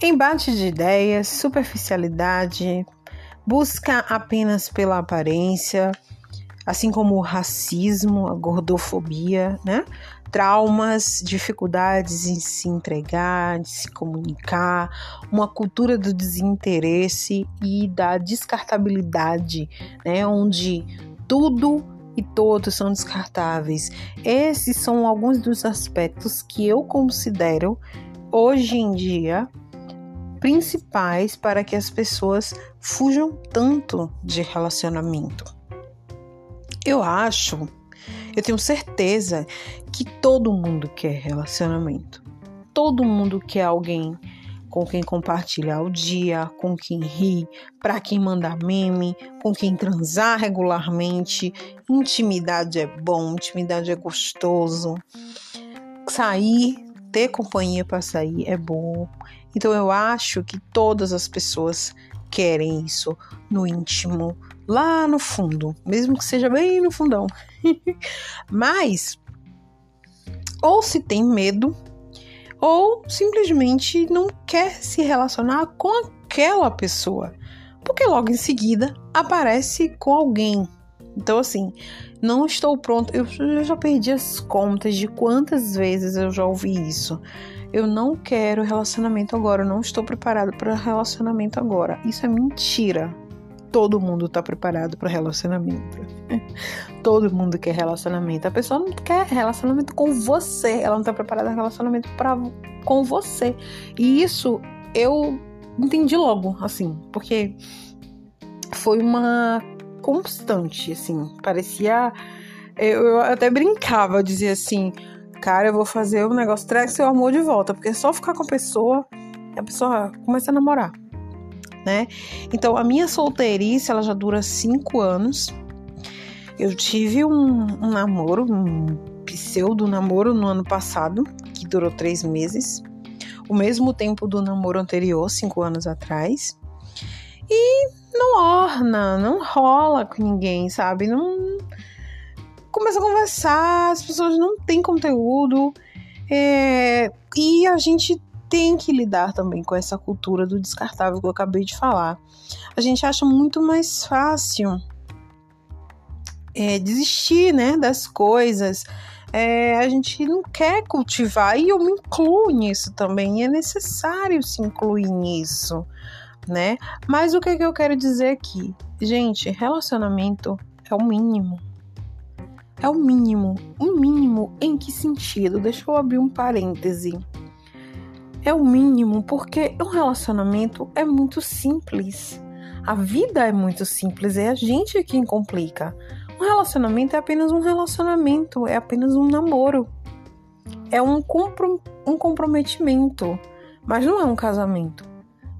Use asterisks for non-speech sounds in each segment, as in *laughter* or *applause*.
Embate de ideias, superficialidade, busca apenas pela aparência, assim como o racismo, a gordofobia, né? Traumas, dificuldades em se entregar, de se comunicar, uma cultura do desinteresse e da descartabilidade, né? Onde tudo e todos são descartáveis. Esses são alguns dos aspectos que eu considero hoje em dia principais para que as pessoas fujam tanto de relacionamento. Eu acho, eu tenho certeza que todo mundo quer relacionamento. Todo mundo quer alguém com quem compartilhar o dia, com quem rir, para quem mandar meme, com quem transar regularmente. Intimidade é bom, intimidade é gostoso. Sair, ter companhia para sair é bom. Então eu acho que todas as pessoas querem isso no íntimo, lá no fundo, mesmo que seja bem no fundão. *laughs* Mas ou se tem medo ou simplesmente não quer se relacionar com aquela pessoa, porque logo em seguida aparece com alguém. Então, assim, não estou pronto. Eu, já perdi as contas de quantas vezes eu já ouvi isso. Eu não quero relacionamento agora, eu não estou preparado para relacionamento agora. Isso é mentira. Todo mundo está preparado para relacionamento. *laughs* Todo mundo quer relacionamento. A pessoa não quer relacionamento com você. Ela não está preparada para relacionamento pra, com você. E isso eu entendi logo, assim, porque foi uma constante, assim. Parecia. Eu, eu até brincava, dizia assim: cara, eu vou fazer o um negócio, traz seu amor de volta, porque é só ficar com a pessoa, a pessoa começa a namorar né? Então, a minha solteirice, ela já dura cinco anos. Eu tive um, um namoro, um pseudo namoro no ano passado, que durou três meses. O mesmo tempo do namoro anterior, cinco anos atrás. E não orna, não rola com ninguém, sabe? Não começa a conversar, as pessoas não têm conteúdo. É, e a gente tem que lidar também com essa cultura do descartável que eu acabei de falar. A gente acha muito mais fácil é, desistir né, das coisas. É, a gente não quer cultivar e eu me incluo nisso também. É necessário se incluir nisso, né? Mas o que, que eu quero dizer aqui? Gente, relacionamento é o mínimo. É o mínimo. O mínimo em que sentido? Deixa eu abrir um parêntese é o mínimo, porque um relacionamento é muito simples. A vida é muito simples, é a gente quem complica. Um relacionamento é apenas um relacionamento, é apenas um namoro. É um, comprom um comprometimento, mas não é um casamento.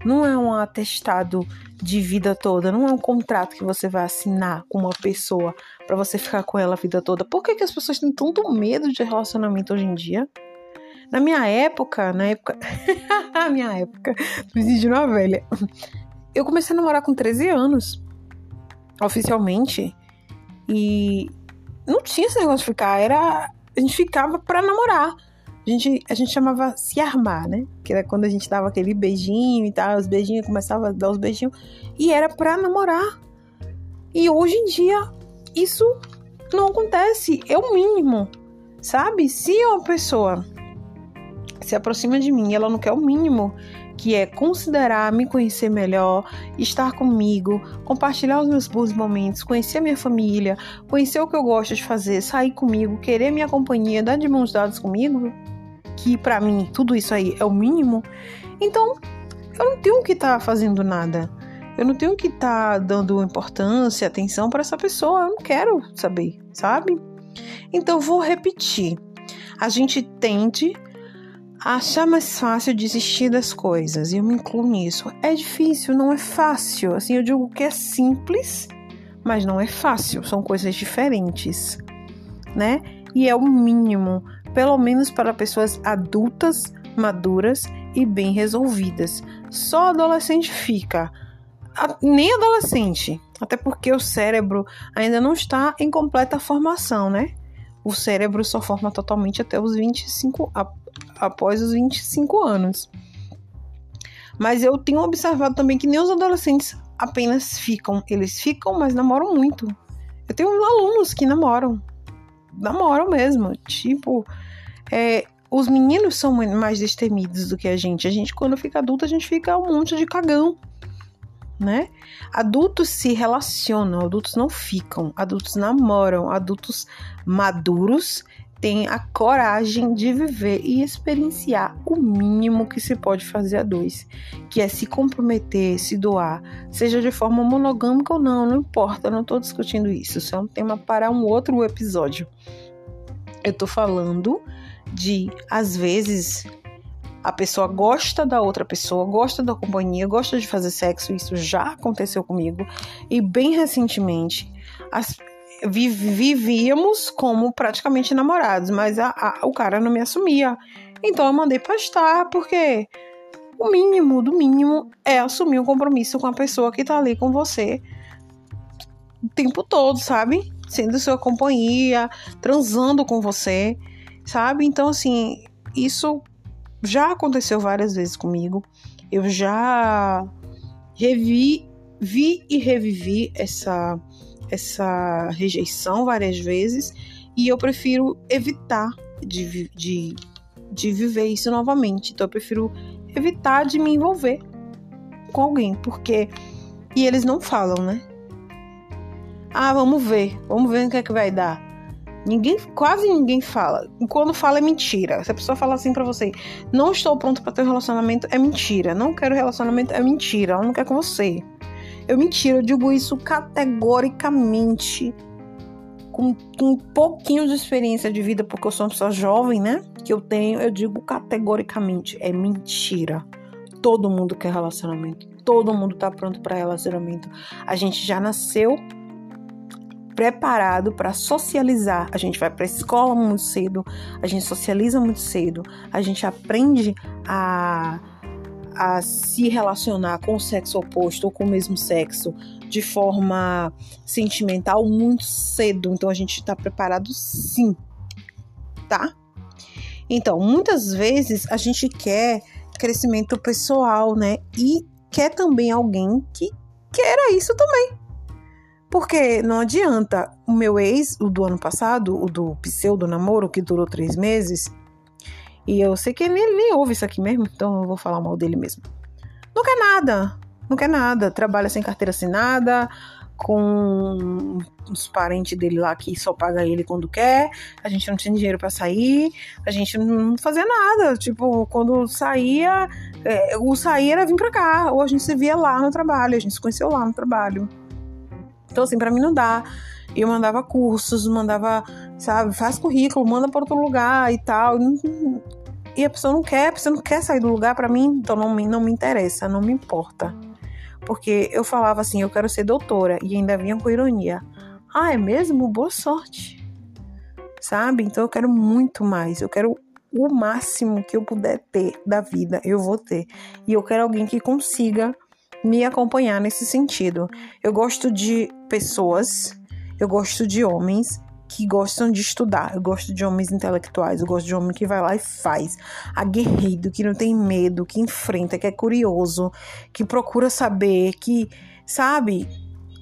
Não é um atestado de vida toda, não é um contrato que você vai assinar com uma pessoa para você ficar com ela a vida toda. Por que, que as pessoas têm tanto medo de relacionamento hoje em dia? Na minha época, na época. *laughs* na minha época, me sentindo uma velha. Eu comecei a namorar com 13 anos. Oficialmente. E não tinha esse negócio de ficar, era. A gente ficava pra namorar. A gente, a gente chamava se armar, né? Que era quando a gente dava aquele beijinho e tal, os beijinhos, começava a dar os beijinhos. E era pra namorar. E hoje em dia, isso não acontece. É o mínimo, sabe? Se uma pessoa se aproxima de mim, ela não quer o mínimo, que é considerar, me conhecer melhor, estar comigo, compartilhar os meus bons momentos, conhecer a minha família, conhecer o que eu gosto de fazer, sair comigo, querer minha companhia, dar de mãos dadas comigo, que para mim tudo isso aí é o mínimo. Então, eu não tenho que estar tá fazendo nada. Eu não tenho que estar tá dando importância, atenção para essa pessoa. Eu não quero saber, sabe? Então, vou repetir. A gente tende achar mais fácil desistir das coisas, e eu me incluo nisso. É difícil, não é fácil. Assim, eu digo que é simples, mas não é fácil, são coisas diferentes, né? E é o mínimo, pelo menos para pessoas adultas, maduras e bem resolvidas. Só adolescente fica, nem adolescente, até porque o cérebro ainda não está em completa formação, né? O cérebro só forma totalmente até os 25, após os 25 anos. Mas eu tenho observado também que nem os adolescentes apenas ficam. Eles ficam, mas namoram muito. Eu tenho alunos que namoram. Namoram mesmo. Tipo, é, os meninos são mais destemidos do que a gente. A gente, quando fica adulto, a gente fica um monte de cagão. Né? Adultos se relacionam, adultos não ficam, adultos namoram, adultos maduros têm a coragem de viver e experienciar o mínimo que se pode fazer a dois, que é se comprometer, se doar, seja de forma monogâmica ou não, não importa, não estou discutindo isso, isso é um tema para um outro episódio. Eu estou falando de, às vezes, a pessoa gosta da outra pessoa, gosta da companhia, gosta de fazer sexo, isso já aconteceu comigo, e bem recentemente, as, vivíamos como praticamente namorados, mas a, a, o cara não me assumia. Então eu mandei pastar, porque o mínimo do mínimo é assumir um compromisso com a pessoa que tá ali com você o tempo todo, sabe? Sendo sua companhia, transando com você, sabe? Então, assim, isso já aconteceu várias vezes comigo. Eu já revi, vi e revivi essa essa rejeição várias vezes e eu prefiro evitar de, de, de viver isso novamente. Então eu prefiro evitar de me envolver com alguém, porque. E eles não falam, né? Ah, vamos ver, vamos ver o que é que vai dar. Ninguém, quase ninguém fala. Quando fala é mentira. Se a pessoa fala assim para você, não estou pronto para ter um relacionamento, é mentira. Não quero relacionamento, é mentira. Ela não quer com você. Eu mentira, eu digo isso categoricamente. Com, com, um pouquinho de experiência de vida, porque eu sou uma pessoa jovem, né? Que eu tenho, eu digo categoricamente: é mentira. Todo mundo quer relacionamento. Todo mundo tá pronto para relacionamento. A gente já nasceu preparado para socializar. A gente vai para a escola muito cedo, a gente socializa muito cedo, a gente aprende a a se relacionar com o sexo oposto ou com o mesmo sexo de forma sentimental muito cedo. Então a gente está preparado sim, tá? Então, muitas vezes a gente quer crescimento pessoal, né? E quer também alguém que queira isso também. Porque não adianta o meu ex, o do ano passado, o do pseudo namoro, que durou três meses, e eu sei que ele nem ouve isso aqui mesmo, então eu vou falar mal dele mesmo. Não quer nada, não quer nada. Trabalha sem carteira assinada, com os parentes dele lá que só paga ele quando quer. A gente não tinha dinheiro para sair, a gente não fazia nada. Tipo, quando saía, é, o sair era vir pra cá, ou a gente se via lá no trabalho, a gente se conheceu lá no trabalho. Então, assim, para mim não dá. Eu mandava cursos, mandava, sabe, faz currículo, manda para outro lugar e tal e a pessoa não quer, a pessoa não quer sair do lugar para mim, então não me, não me interessa, não me importa. Porque eu falava assim, eu quero ser doutora, e ainda vinha com ironia. Ah, é mesmo? Boa sorte. Sabe? Então eu quero muito mais. Eu quero o máximo que eu puder ter da vida, eu vou ter. E eu quero alguém que consiga me acompanhar nesse sentido. Eu gosto de pessoas, eu gosto de homens que gostam de estudar. Eu gosto de homens intelectuais, eu gosto de homem que vai lá e faz. Aguerrido, que não tem medo, que enfrenta, que é curioso, que procura saber, que, sabe,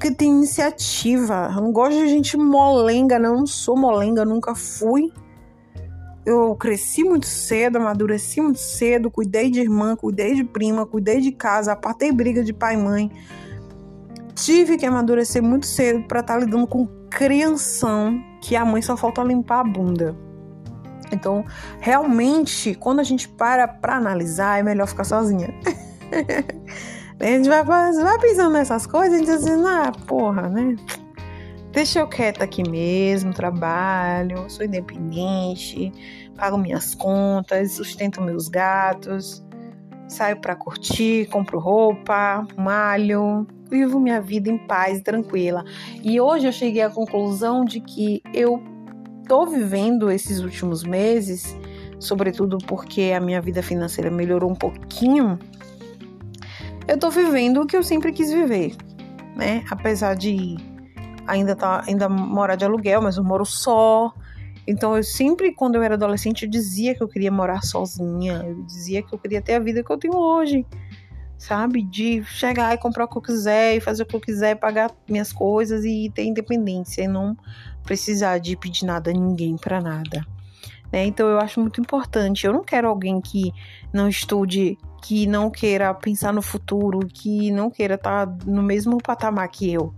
que tem iniciativa. Eu não gosto de gente molenga, não. Não sou molenga, nunca fui. Eu cresci muito cedo, amadureci muito cedo, cuidei de irmã, cuidei de prima, cuidei de casa, apartei briga de pai e mãe. Tive que amadurecer muito cedo para estar tá lidando com crianção que a mãe só falta limpar a bunda. Então, realmente, quando a gente para para analisar, é melhor ficar sozinha. *laughs* a gente vai, vai pensando nessas coisas e diz assim, ah, porra, né? Deixa eu quieta aqui mesmo, trabalho, sou independente, pago minhas contas, sustento meus gatos, saio para curtir, compro roupa, malho, vivo minha vida em paz tranquila. E hoje eu cheguei à conclusão de que eu tô vivendo esses últimos meses, sobretudo porque a minha vida financeira melhorou um pouquinho, eu tô vivendo o que eu sempre quis viver, né? Apesar de ainda tá ainda morar de aluguel, mas eu moro só. Então eu sempre, quando eu era adolescente, eu dizia que eu queria morar sozinha, eu dizia que eu queria ter a vida que eu tenho hoje sabe? De chegar e comprar o que eu quiser e fazer o que eu quiser, pagar minhas coisas e ter independência e não precisar de pedir nada a ninguém para nada. Né? Então eu acho muito importante. Eu não quero alguém que não estude, que não queira pensar no futuro, que não queira estar tá no mesmo patamar que eu,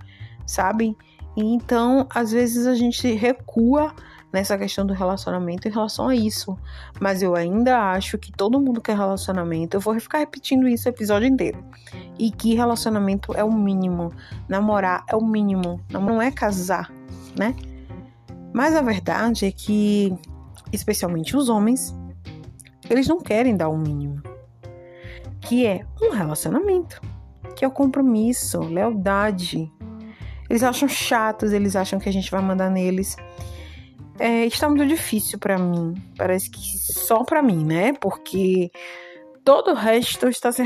sabe? Então, às vezes a gente recua nessa questão do relacionamento em relação a isso. Mas eu ainda acho que todo mundo quer relacionamento. Eu vou ficar repetindo isso o episódio inteiro. E que relacionamento é o mínimo. Namorar é o mínimo. Não é casar, né? Mas a verdade é que, especialmente os homens, eles não querem dar o mínimo. Que é um relacionamento. Que é o compromisso, lealdade. Eles acham chatos, eles acham que a gente vai mandar neles é, está muito difícil para mim. Parece que só para mim, né? Porque todo o resto está se,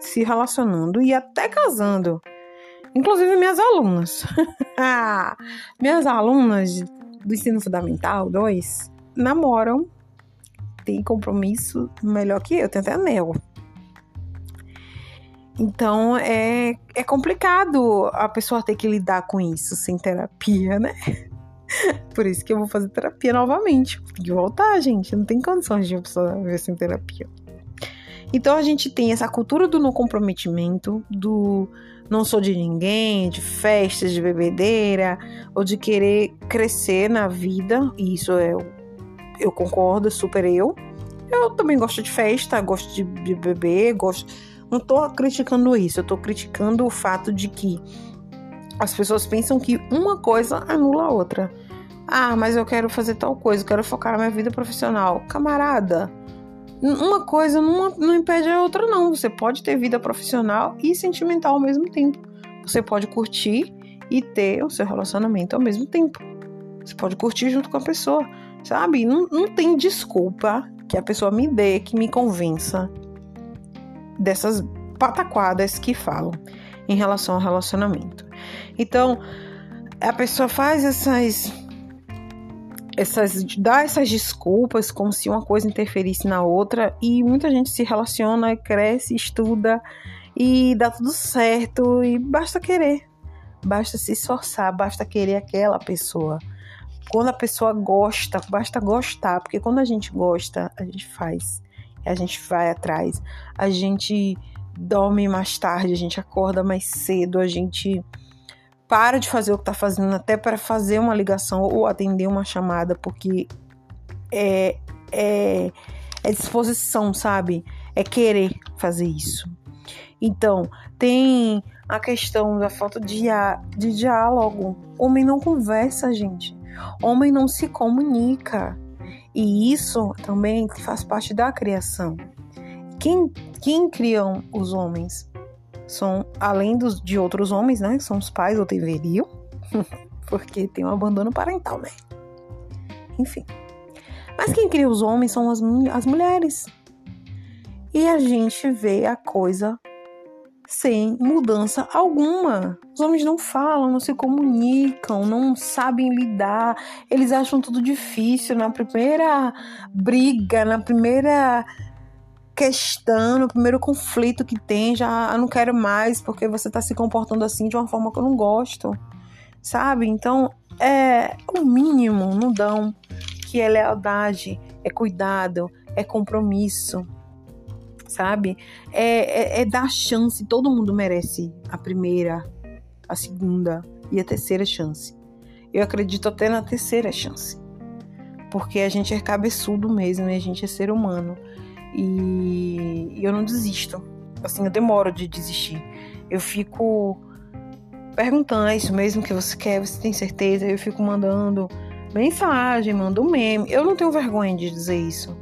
se relacionando e até casando. Inclusive minhas alunas. *laughs* minhas alunas do ensino fundamental 2 namoram, têm compromisso melhor que eu, tem até anel. Então é, é complicado a pessoa ter que lidar com isso sem terapia, né? *laughs* Por isso que eu vou fazer terapia novamente. Tem que voltar, gente. Não tem condições de pessoa ver sem terapia. Então a gente tem essa cultura do não comprometimento, do não sou de ninguém, de festas, de bebedeira, ou de querer crescer na vida. E isso é, eu concordo, super eu. Eu também gosto de festa, gosto de, de beber, gosto. Não tô criticando isso, eu tô criticando o fato de que as pessoas pensam que uma coisa anula a outra. Ah, mas eu quero fazer tal coisa, quero focar na minha vida profissional. Camarada, uma coisa não, não impede a outra, não. Você pode ter vida profissional e sentimental ao mesmo tempo. Você pode curtir e ter o seu relacionamento ao mesmo tempo. Você pode curtir junto com a pessoa, sabe? Não, não tem desculpa que a pessoa me dê, que me convença dessas pataquadas que falam em relação ao relacionamento. Então, a pessoa faz essas essas dá essas desculpas como se uma coisa interferisse na outra e muita gente se relaciona, cresce, estuda e dá tudo certo e basta querer. Basta se esforçar, basta querer aquela pessoa. Quando a pessoa gosta, basta gostar, porque quando a gente gosta, a gente faz. A gente vai atrás. A gente dorme mais tarde, a gente acorda mais cedo, a gente para de fazer o que está fazendo até para fazer uma ligação ou atender uma chamada, porque é, é, é disposição, sabe? É querer fazer isso. Então, tem a questão da falta de, de diálogo. Homem não conversa, gente. Homem não se comunica. E isso também faz parte da criação. Quem, quem criam os homens? São, além dos, de outros homens, né? São os pais, ou deveriam, *laughs* porque tem um abandono parental, né? Enfim. Mas quem cria os homens são as, as mulheres. E a gente vê a coisa sem mudança alguma. Os homens não falam, não se comunicam, não sabem lidar, eles acham tudo difícil. Na primeira briga, na primeira questão, no primeiro conflito que tem, já não quero mais porque você está se comportando assim de uma forma que eu não gosto, sabe? Então é o mínimo, não dão, que é lealdade, é cuidado, é compromisso, sabe? É, é, é dar chance, todo mundo merece a primeira, a segunda e a terceira chance. Eu acredito até na terceira chance. Porque a gente é cabeçudo mesmo e a gente é ser humano. E, eu não desisto. Assim, eu demoro de desistir. Eu fico perguntando, é isso mesmo que você quer? Você tem certeza? Eu fico mandando mensagem, mando meme. Eu não tenho vergonha de dizer isso.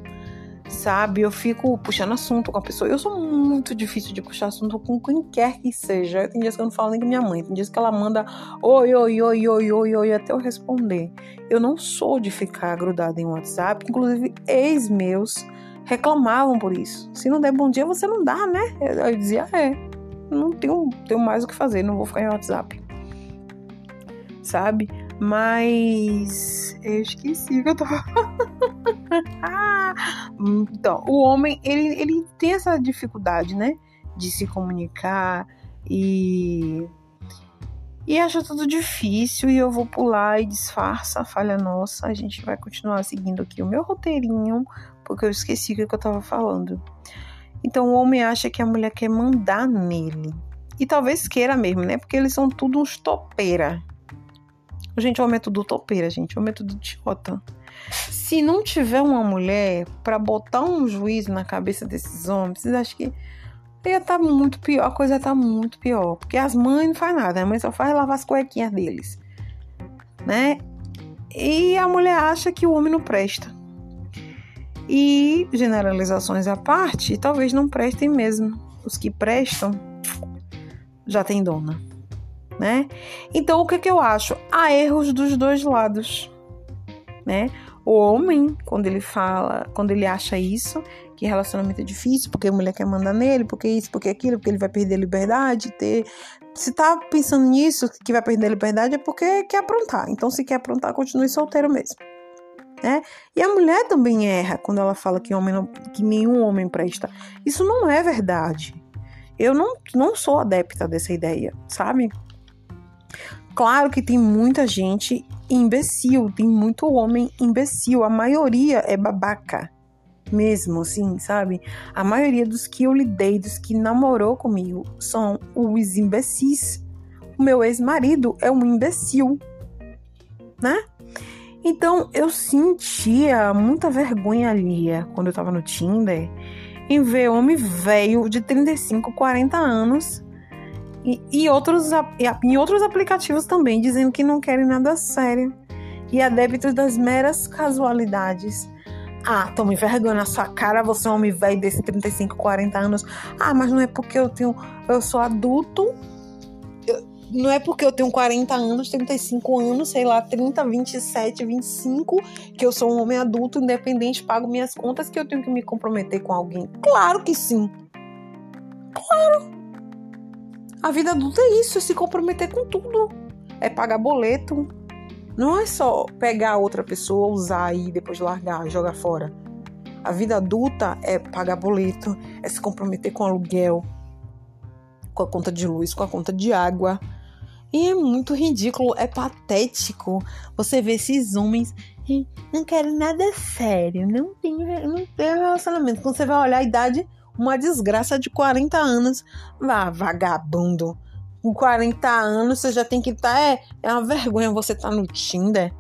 Sabe? Eu fico puxando assunto com a pessoa. Eu sou muito difícil de puxar assunto com quem quer que seja. Tem dias que eu não falo nem com minha mãe. Tem dias que ela manda oi, oi, oi, oi, oi, oi, até eu responder. Eu não sou de ficar grudada em WhatsApp. Inclusive, ex meus reclamavam por isso. Se não der bom dia, você não dá, né? Eu dizia, é, não tenho, tenho mais o que fazer, não vou ficar em WhatsApp. Sabe? Mas eu esqueci que eu tava. *laughs* então, o homem, ele, ele tem essa dificuldade, né? de se comunicar e e acha tudo difícil e eu vou pular e disfarça a falha nossa. A gente vai continuar seguindo aqui o meu roteirinho, porque eu esqueci o que eu tava falando. Então o homem acha que a mulher quer mandar nele. E talvez queira mesmo, né? Porque eles são tudo uns topeira. Gente, o homem é topeira, gente. O homem tudo idiota. Se não tiver uma mulher para botar um juízo na cabeça desses homens, vocês acham que ia tá muito pior, a coisa tá muito pior. Porque as mães não fazem nada, a mãe só faz lavar as cuequinhas deles. Né? E a mulher acha que o homem não presta. E generalizações à parte, talvez não prestem mesmo. Os que prestam já tem dona, né? Então o que, que eu acho? Há erros dos dois lados, né? O homem, quando ele fala, quando ele acha isso, que relacionamento é difícil, porque a mulher quer mandar nele, porque isso, porque aquilo, porque ele vai perder a liberdade, ter. Se tá pensando nisso, que vai perder a liberdade, é porque quer aprontar. Então, se quer aprontar, continue solteiro mesmo. Né? E a mulher também erra quando ela fala que, homem não, que nenhum homem presta. Isso não é verdade. Eu não, não sou adepta dessa ideia, sabe? Claro que tem muita gente imbecil, tem muito homem imbecil. A maioria é babaca mesmo, assim, sabe? A maioria dos que eu lidei, dos que namorou comigo, são os imbecis. O meu ex-marido é um imbecil, né? Então eu sentia muita vergonha ali quando eu tava no Tinder em ver homem velho de 35, 40 anos e, e outros, em outros aplicativos também dizendo que não querem nada sério e adeptos das meras casualidades ah, tome vergonha na sua cara, você é um homem velho desse 35, 40 anos. Ah, mas não é porque eu tenho. Eu sou adulto. Eu, não é porque eu tenho 40 anos, 35 anos, sei lá, 30, 27, 25, que eu sou um homem adulto, independente, pago minhas contas, que eu tenho que me comprometer com alguém. Claro que sim. Claro. A vida adulta é isso, é se comprometer com tudo. É pagar boleto, não é só pegar outra pessoa, usar e depois largar, jogar fora. A vida adulta é pagar boleto, é se comprometer com aluguel, com a conta de luz, com a conta de água. E é muito ridículo, é patético você ver esses homens não querem nada sério, não tem, não relacionamento. Quando você vai olhar a idade, uma desgraça de 40 anos, vá, vagabundo com 40 anos você já tem que estar. Tá, é, é uma vergonha você estar tá no Tinder.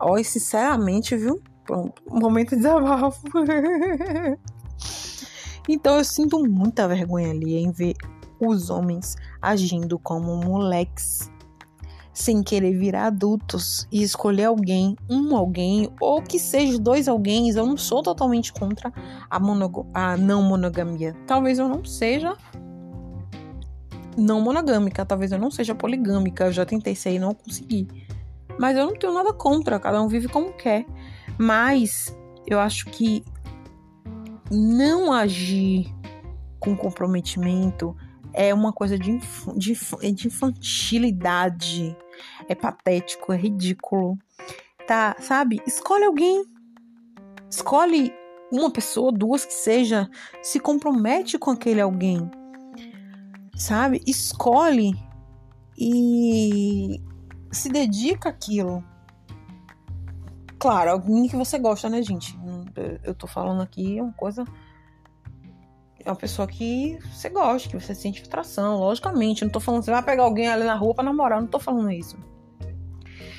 Olha, sinceramente, viu? Pronto, momento de desabafo. *laughs* então eu sinto muita vergonha ali em ver os homens agindo como moleques, sem querer virar adultos e escolher alguém, um alguém, ou que seja dois alguém. Eu não sou totalmente contra a, a não monogamia. Talvez eu não seja não monogâmica. Talvez eu não seja poligâmica. Eu já tentei ser e não consegui. Mas eu não tenho nada contra. Cada um vive como quer. Mas eu acho que não agir com comprometimento é uma coisa de, inf de, de infantilidade. É patético, é ridículo. Tá, sabe? Escolhe alguém. Escolhe uma pessoa, duas que seja. Se compromete com aquele alguém sabe? Escolhe e se dedica àquilo. Claro, alguém que você gosta, né, gente? Eu tô falando aqui uma coisa. É uma pessoa que você gosta, que você sente atração, logicamente. Não tô falando você vai pegar alguém ali na rua pra namorar, não tô falando isso.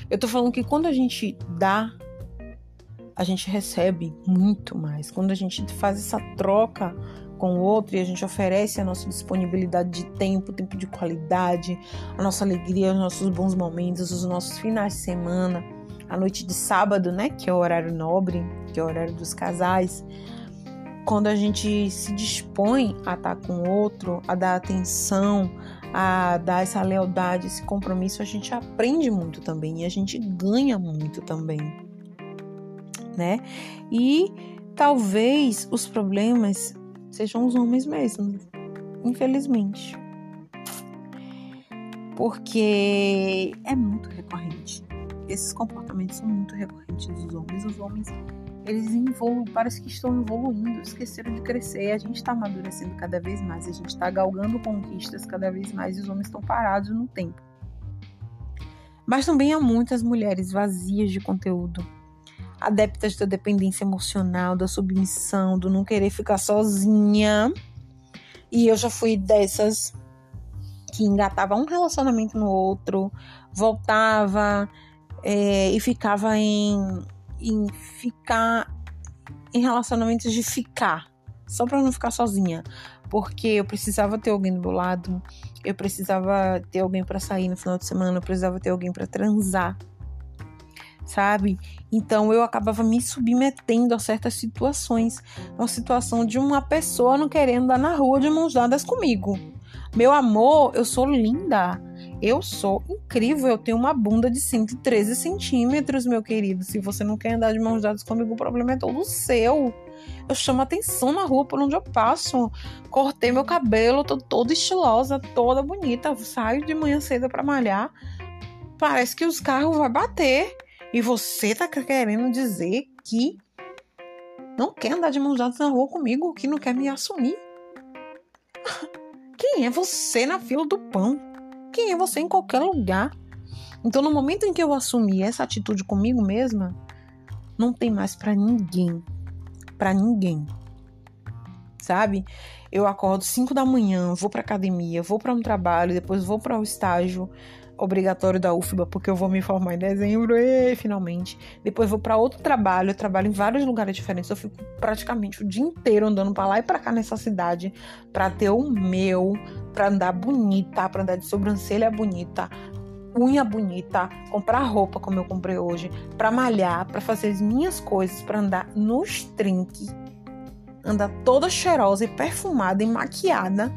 Eu tô falando que quando a gente dá, a gente recebe muito mais. Quando a gente faz essa troca com o outro e a gente oferece a nossa disponibilidade de tempo, tempo de qualidade, a nossa alegria, os nossos bons momentos, os nossos finais de semana, a noite de sábado, né, que é o horário nobre, que é o horário dos casais. Quando a gente se dispõe a estar com o outro, a dar atenção, a dar essa lealdade, esse compromisso, a gente aprende muito também e a gente ganha muito também, né? E talvez os problemas sejam os homens mesmos, infelizmente. Porque é muito recorrente. Esses comportamentos são muito recorrentes dos homens. Os homens, eles evoluem, parece que estão evoluindo, esqueceram de crescer. A gente está amadurecendo cada vez mais, a gente está galgando conquistas cada vez mais e os homens estão parados no tempo. Mas também há muitas mulheres vazias de conteúdo, adeptas da dependência emocional, da submissão, do não querer ficar sozinha. E eu já fui dessas que engatava um relacionamento no outro, voltava é, e ficava em, em ficar em relacionamentos de ficar, só para não ficar sozinha, porque eu precisava ter alguém do meu lado, eu precisava ter alguém para sair no final de semana, eu precisava ter alguém para transar, sabe? Então eu acabava me submetendo a certas situações, uma situação de uma pessoa não querendo andar na rua de mãos dadas comigo. Meu amor, eu sou linda. Eu sou incrível. Eu tenho uma bunda de 113 centímetros, meu querido. Se você não quer andar de mãos dadas comigo, o problema é todo seu. Eu chamo atenção na rua por onde eu passo. Cortei meu cabelo, tô toda estilosa, toda bonita. Saio de manhã cedo para malhar. Parece que os carros vão bater. E você tá querendo dizer que não quer andar de mãos dadas na rua comigo, que não quer me assumir? *laughs* Quem é você na fila do pão? Quem é você em qualquer lugar? Então, no momento em que eu assumi essa atitude comigo mesma, não tem mais para ninguém. Para ninguém. Sabe? Eu acordo 5 da manhã, vou para academia, vou para um trabalho, depois vou para o um estágio, obrigatório da UFBA, porque eu vou me formar em dezembro, e finalmente. Depois vou para outro trabalho, eu trabalho em vários lugares diferentes, eu fico praticamente o dia inteiro andando para lá e para cá nessa cidade para ter o meu, para andar bonita, para andar de sobrancelha bonita, unha bonita, comprar roupa como eu comprei hoje, para malhar, para fazer as minhas coisas, para andar nos trinques, andar toda cheirosa e perfumada e maquiada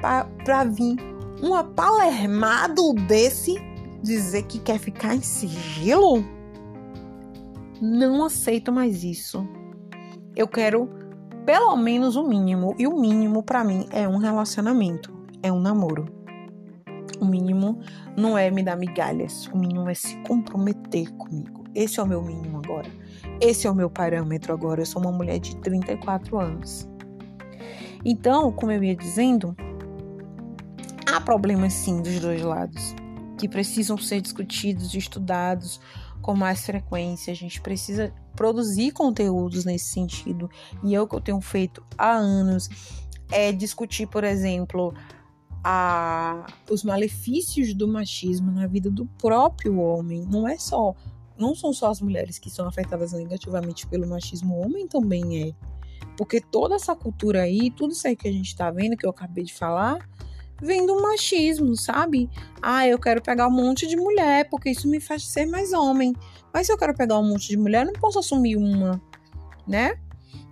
para vir um apalermado desse dizer que quer ficar em sigilo? Não aceito mais isso. Eu quero pelo menos o mínimo, e o mínimo para mim é um relacionamento, é um namoro. O mínimo não é me dar migalhas, o mínimo é se comprometer comigo. Esse é o meu mínimo agora. Esse é o meu parâmetro agora. Eu sou uma mulher de 34 anos. Então, como eu ia dizendo, Há problemas sim dos dois lados, que precisam ser discutidos e estudados com mais frequência. A gente precisa produzir conteúdos nesse sentido. E é o que eu tenho feito há anos é discutir, por exemplo, a, os malefícios do machismo na vida do próprio homem. Não é só, não são só as mulheres que são afetadas negativamente pelo machismo, o homem também é. Porque toda essa cultura aí, tudo isso aí que a gente tá vendo, que eu acabei de falar, vem do machismo, sabe? Ah, eu quero pegar um monte de mulher, porque isso me faz ser mais homem. Mas se eu quero pegar um monte de mulher, eu não posso assumir uma, né?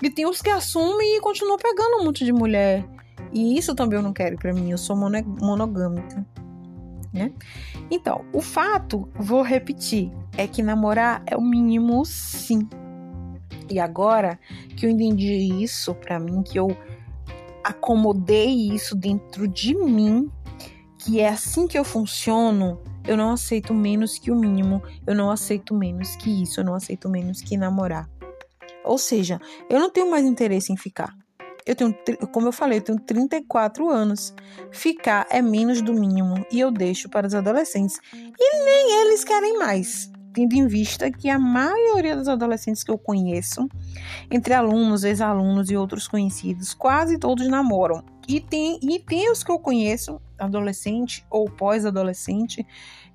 E tem os que assumem e continuam pegando um monte de mulher. E isso também eu não quero para mim, eu sou monogâmica, né? Então, o fato, vou repetir, é que namorar é o mínimo sim. E agora que eu entendi isso para mim, que eu acomodei isso dentro de mim, que é assim que eu funciono, eu não aceito menos que o mínimo, eu não aceito menos que isso, eu não aceito menos que namorar. Ou seja, eu não tenho mais interesse em ficar. Eu tenho, como eu falei, eu tenho 34 anos. Ficar é menos do mínimo e eu deixo para os adolescentes. E nem eles querem mais tendo em vista que a maioria dos adolescentes que eu conheço, entre alunos, ex-alunos e outros conhecidos, quase todos namoram. E tem, e tem os que eu conheço, adolescente ou pós-adolescente,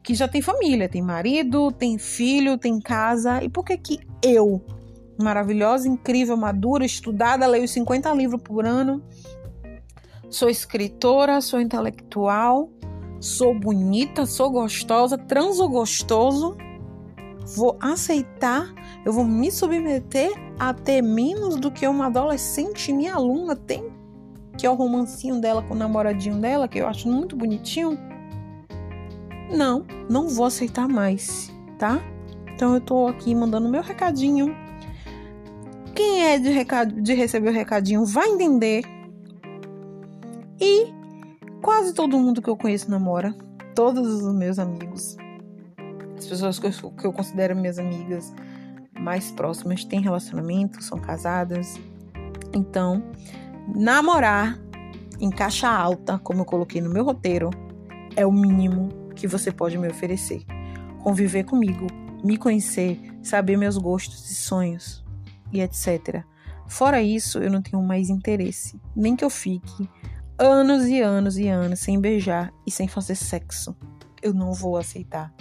que já tem família, tem marido, tem filho, tem casa. E por que que eu, maravilhosa, incrível, madura, estudada, leio 50 livros por ano, sou escritora, sou intelectual, sou bonita, sou gostosa, transo gostoso, vou aceitar, eu vou me submeter a ter menos do que uma adolescente, minha aluna tem, que é o romancinho dela com o namoradinho dela, que eu acho muito bonitinho. Não, não vou aceitar mais, tá? Então eu tô aqui mandando meu recadinho. Quem é de, recado, de receber o recadinho vai entender. E quase todo mundo que eu conheço namora. Todos os meus amigos as pessoas que eu, que eu considero minhas amigas mais próximas têm relacionamento, são casadas. Então, namorar em caixa alta, como eu coloquei no meu roteiro, é o mínimo que você pode me oferecer. Conviver comigo, me conhecer, saber meus gostos e sonhos e etc. Fora isso, eu não tenho mais interesse, nem que eu fique anos e anos e anos sem beijar e sem fazer sexo. Eu não vou aceitar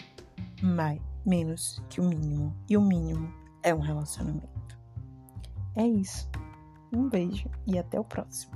mais, menos que o mínimo. E o mínimo é um relacionamento. É isso. Um beijo e até o próximo.